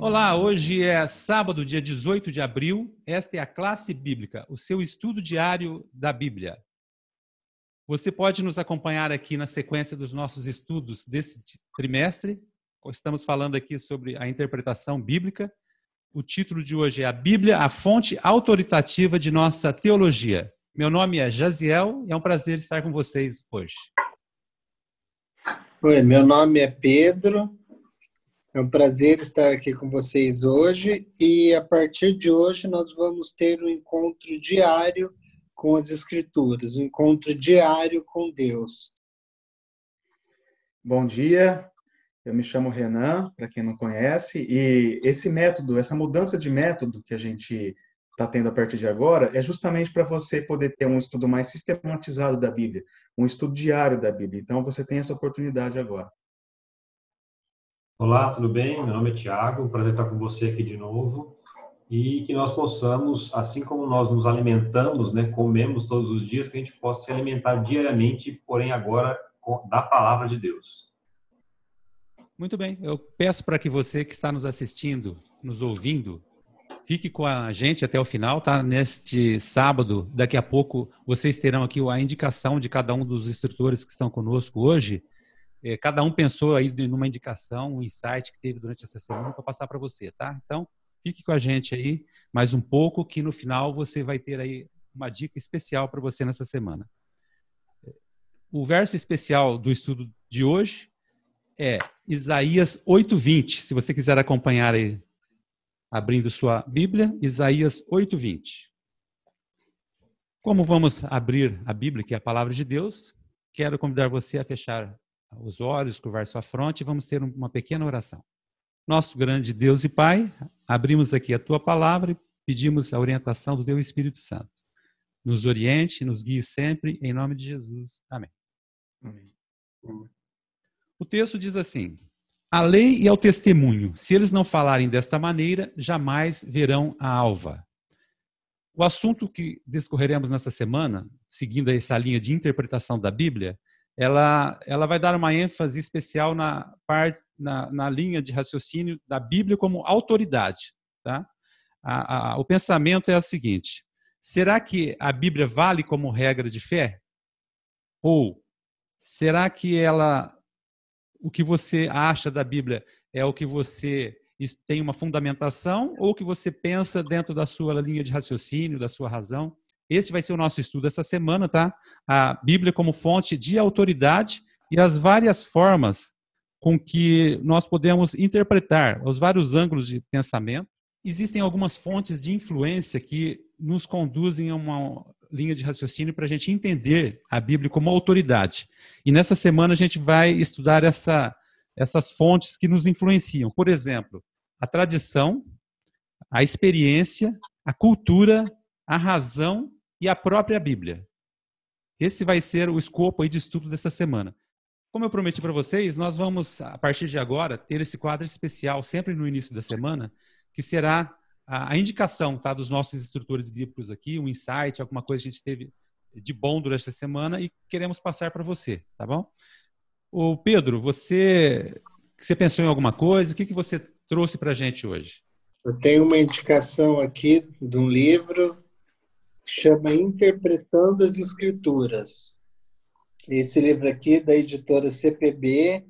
Olá, hoje é sábado, dia 18 de abril. Esta é a classe bíblica, o seu estudo diário da Bíblia. Você pode nos acompanhar aqui na sequência dos nossos estudos desse trimestre. Estamos falando aqui sobre a interpretação bíblica. O título de hoje é A Bíblia, a fonte autoritativa de nossa teologia. Meu nome é Jaziel e é um prazer estar com vocês hoje. Oi, meu nome é Pedro é um prazer estar aqui com vocês hoje e a partir de hoje nós vamos ter um encontro diário com as Escrituras, um encontro diário com Deus. Bom dia, eu me chamo Renan, para quem não conhece, e esse método, essa mudança de método que a gente está tendo a partir de agora é justamente para você poder ter um estudo mais sistematizado da Bíblia, um estudo diário da Bíblia. Então você tem essa oportunidade agora. Olá, tudo bem? Meu nome é Tiago, prazer estar com você aqui de novo e que nós possamos, assim como nós nos alimentamos, né, comemos todos os dias, que a gente possa se alimentar diariamente, porém agora da palavra de Deus. Muito bem, eu peço para que você que está nos assistindo, nos ouvindo, fique com a gente até o final, tá? Neste sábado, daqui a pouco, vocês terão aqui a indicação de cada um dos instrutores que estão conosco hoje cada um pensou aí numa indicação, um insight que teve durante essa semana para passar para você, tá? Então, fique com a gente aí mais um pouco, que no final você vai ter aí uma dica especial para você nessa semana. O verso especial do estudo de hoje é Isaías 8:20. Se você quiser acompanhar aí, abrindo sua Bíblia, Isaías 8:20. Como vamos abrir a Bíblia, que é a palavra de Deus, quero convidar você a fechar os olhos, curvar sua fronte e vamos ter uma pequena oração. Nosso grande Deus e Pai, abrimos aqui a tua palavra e pedimos a orientação do teu Espírito Santo. Nos oriente, nos guie sempre, em nome de Jesus. Amém. Amém. O texto diz assim: A lei e ao testemunho, se eles não falarem desta maneira, jamais verão a alva. O assunto que discorreremos nessa semana, seguindo essa linha de interpretação da Bíblia, ela, ela vai dar uma ênfase especial na, parte, na, na linha de raciocínio da Bíblia como autoridade. Tá? A, a, o pensamento é o seguinte: será que a Bíblia vale como regra de fé? Ou será que ela, o que você acha da Bíblia é o que você tem uma fundamentação ou o que você pensa dentro da sua linha de raciocínio, da sua razão? Esse vai ser o nosso estudo essa semana, tá? A Bíblia como fonte de autoridade e as várias formas com que nós podemos interpretar os vários ângulos de pensamento. Existem algumas fontes de influência que nos conduzem a uma linha de raciocínio para a gente entender a Bíblia como autoridade. E nessa semana a gente vai estudar essa, essas fontes que nos influenciam. Por exemplo, a tradição, a experiência, a cultura, a razão e a própria Bíblia. Esse vai ser o escopo aí de estudo dessa semana. Como eu prometi para vocês, nós vamos, a partir de agora, ter esse quadro especial sempre no início da semana, que será a, indicação tá, dos nossos instrutores bíblicos aqui, um insight, alguma coisa que a gente teve de bom durante a semana e queremos passar para você, tá bom? O Pedro, você, você pensou em alguma coisa? O que, que você trouxe para a gente hoje? Eu tenho uma indicação aqui de um livro chama Interpretando as Escrituras. Esse livro aqui, da editora CPB,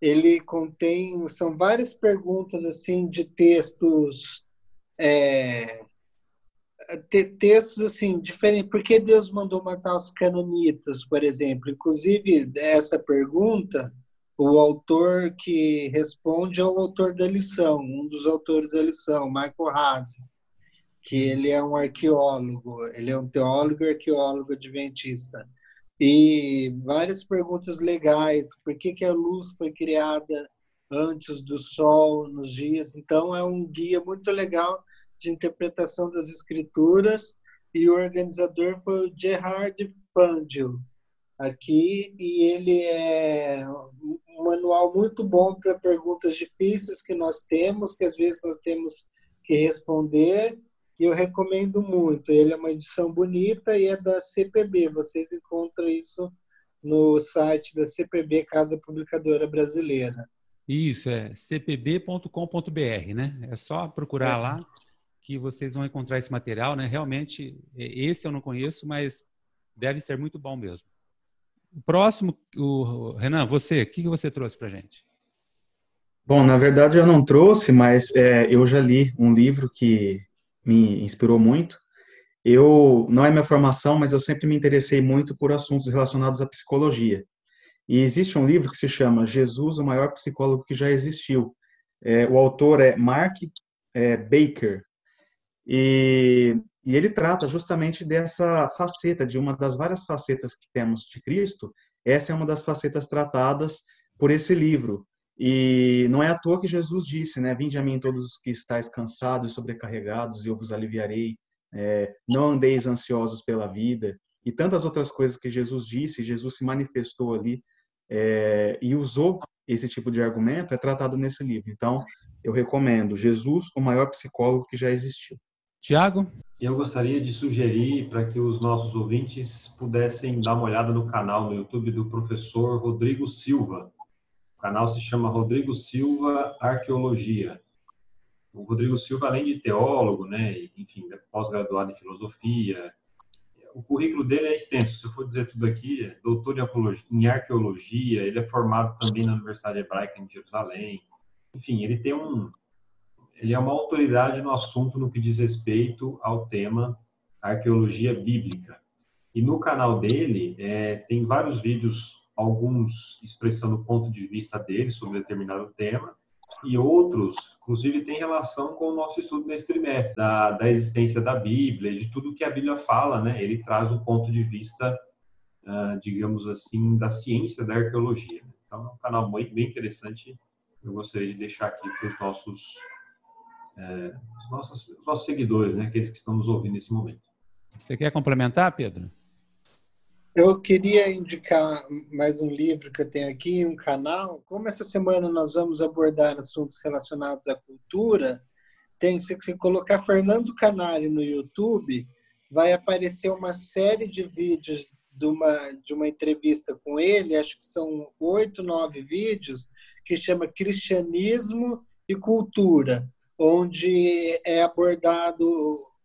ele contém, são várias perguntas assim de textos, é, textos assim, diferentes. Por que Deus mandou matar os canonitas, por exemplo? Inclusive, essa pergunta, o autor que responde é o autor da lição, um dos autores da lição, Michael Haase que ele é um arqueólogo, ele é um teólogo e arqueólogo adventista. E várias perguntas legais, por que, que a luz foi criada antes do sol, nos dias? Então, é um guia muito legal de interpretação das escrituras e o organizador foi o Gerard Pandil aqui e ele é um manual muito bom para perguntas difíceis que nós temos, que às vezes nós temos que responder e eu recomendo muito. Ele é uma edição bonita e é da CPB. Vocês encontram isso no site da CPB, Casa Publicadora Brasileira. Isso, é cpb.com.br, né? É só procurar é. lá que vocês vão encontrar esse material, né? Realmente, é, esse eu não conheço, mas deve ser muito bom mesmo. O próximo, o Renan, você, o que você trouxe para gente? Bom, na verdade eu não trouxe, mas é, eu já li um livro que me inspirou muito. Eu não é minha formação, mas eu sempre me interessei muito por assuntos relacionados à psicologia. E existe um livro que se chama Jesus, o maior psicólogo que já existiu. É, o autor é Mark é, Baker. E, e ele trata justamente dessa faceta, de uma das várias facetas que temos de Cristo. Essa é uma das facetas tratadas por esse livro. E não é à toa que Jesus disse, né? Vinde a mim todos os que estáis cansados e sobrecarregados, e eu vos aliviarei. É, não andeis ansiosos pela vida. E tantas outras coisas que Jesus disse, Jesus se manifestou ali é, e usou esse tipo de argumento, é tratado nesse livro. Então, eu recomendo Jesus, o maior psicólogo que já existiu. Tiago? Eu gostaria de sugerir para que os nossos ouvintes pudessem dar uma olhada no canal no YouTube do professor Rodrigo Silva. O canal se chama Rodrigo Silva Arqueologia. O Rodrigo Silva, além de teólogo, né, enfim, pós-graduado em filosofia, o currículo dele é extenso. Se eu for dizer tudo aqui, é doutor em arqueologia, ele é formado também na Universidade Hebraica em Jerusalém. Enfim, ele tem um, ele é uma autoridade no assunto no que diz respeito ao tema arqueologia bíblica. E no canal dele é, tem vários vídeos, alguns expressando o ponto de vista dele sobre determinado tema, e outros, inclusive, têm relação com o nosso estudo nesse trimestre, da, da existência da Bíblia, de tudo que a Bíblia fala, né? Ele traz o ponto de vista, uh, digamos assim, da ciência da arqueologia. Então, é um canal bem, bem interessante. Eu gostaria de deixar aqui para os nossos, é, os nossos, os nossos seguidores, né? Aqueles que estão nos ouvindo nesse momento. Você quer complementar, Pedro? Eu queria indicar mais um livro que eu tenho aqui, um canal. Como essa semana nós vamos abordar assuntos relacionados à cultura, tem se você colocar Fernando Canali no YouTube, vai aparecer uma série de vídeos de uma, de uma entrevista com ele, acho que são oito, nove vídeos, que chama Cristianismo e Cultura, onde é abordado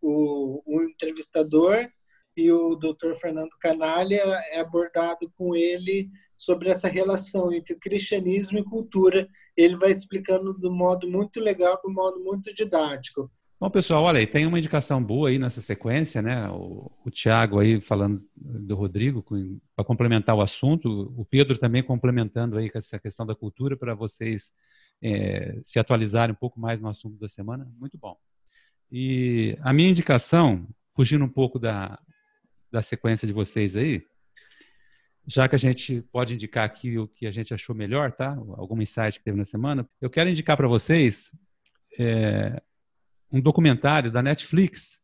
o, o entrevistador e o Dr. Fernando Canalha é abordado com ele sobre essa relação entre cristianismo e cultura. Ele vai explicando de um modo muito legal, de um modo muito didático. Bom, pessoal, olha aí, tem uma indicação boa aí nessa sequência, né? O, o Tiago aí falando do Rodrigo para complementar o assunto, o Pedro também complementando aí com essa questão da cultura para vocês é, se atualizarem um pouco mais no assunto da semana. Muito bom. E a minha indicação, fugindo um pouco da, da sequência de vocês aí, já que a gente pode indicar aqui o que a gente achou melhor, tá? Algum insight que teve na semana, eu quero indicar para vocês é, um documentário da Netflix.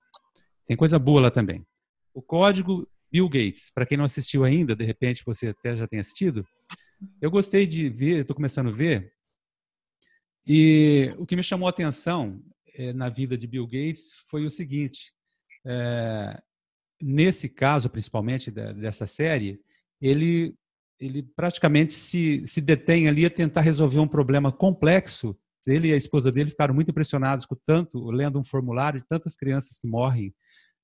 Tem coisa boa lá também. O Código Bill Gates. Para quem não assistiu ainda, de repente você até já tem assistido. Eu gostei de ver, estou começando a ver. E o que me chamou a atenção é, na vida de Bill Gates foi o seguinte: é, nesse caso, principalmente dessa série, ele, ele praticamente se, se detém ali a tentar resolver um problema complexo. Ele e a esposa dele ficaram muito impressionados com tanto, lendo um formulário de tantas crianças que morrem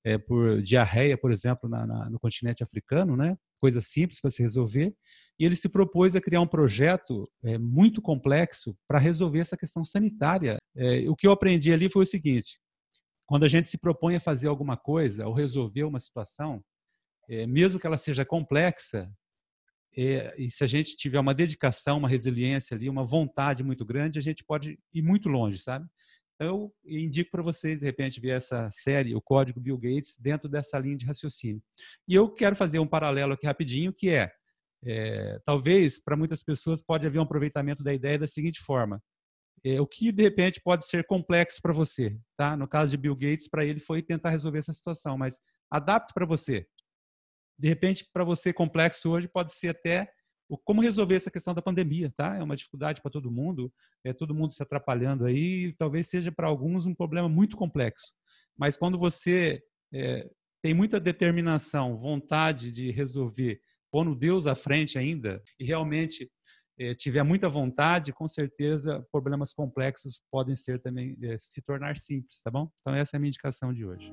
é, por diarreia, por exemplo, na, na, no continente africano, né? Coisa simples para se resolver. E ele se propôs a criar um projeto é, muito complexo para resolver essa questão sanitária. É, o que eu aprendi ali foi o seguinte: quando a gente se propõe a fazer alguma coisa ou resolver uma situação, é, mesmo que ela seja complexa, é, e se a gente tiver uma dedicação, uma resiliência ali, uma vontade muito grande, a gente pode ir muito longe, sabe? Então, eu indico para vocês, de repente, ver essa série, o Código Bill Gates, dentro dessa linha de raciocínio. E eu quero fazer um paralelo aqui rapidinho, que é, é talvez, para muitas pessoas, pode haver um aproveitamento da ideia da seguinte forma é, o que de repente pode ser complexo para você, tá? No caso de Bill Gates, para ele foi tentar resolver essa situação, mas adapte para você. De repente, para você complexo hoje pode ser até o como resolver essa questão da pandemia, tá? É uma dificuldade para todo mundo, é todo mundo se atrapalhando aí, talvez seja para alguns um problema muito complexo. Mas quando você é, tem muita determinação, vontade de resolver, pondo Deus à frente ainda e realmente tiver muita vontade, com certeza problemas complexos podem ser também eh, se tornar simples, tá bom? Então essa é a minha indicação de hoje.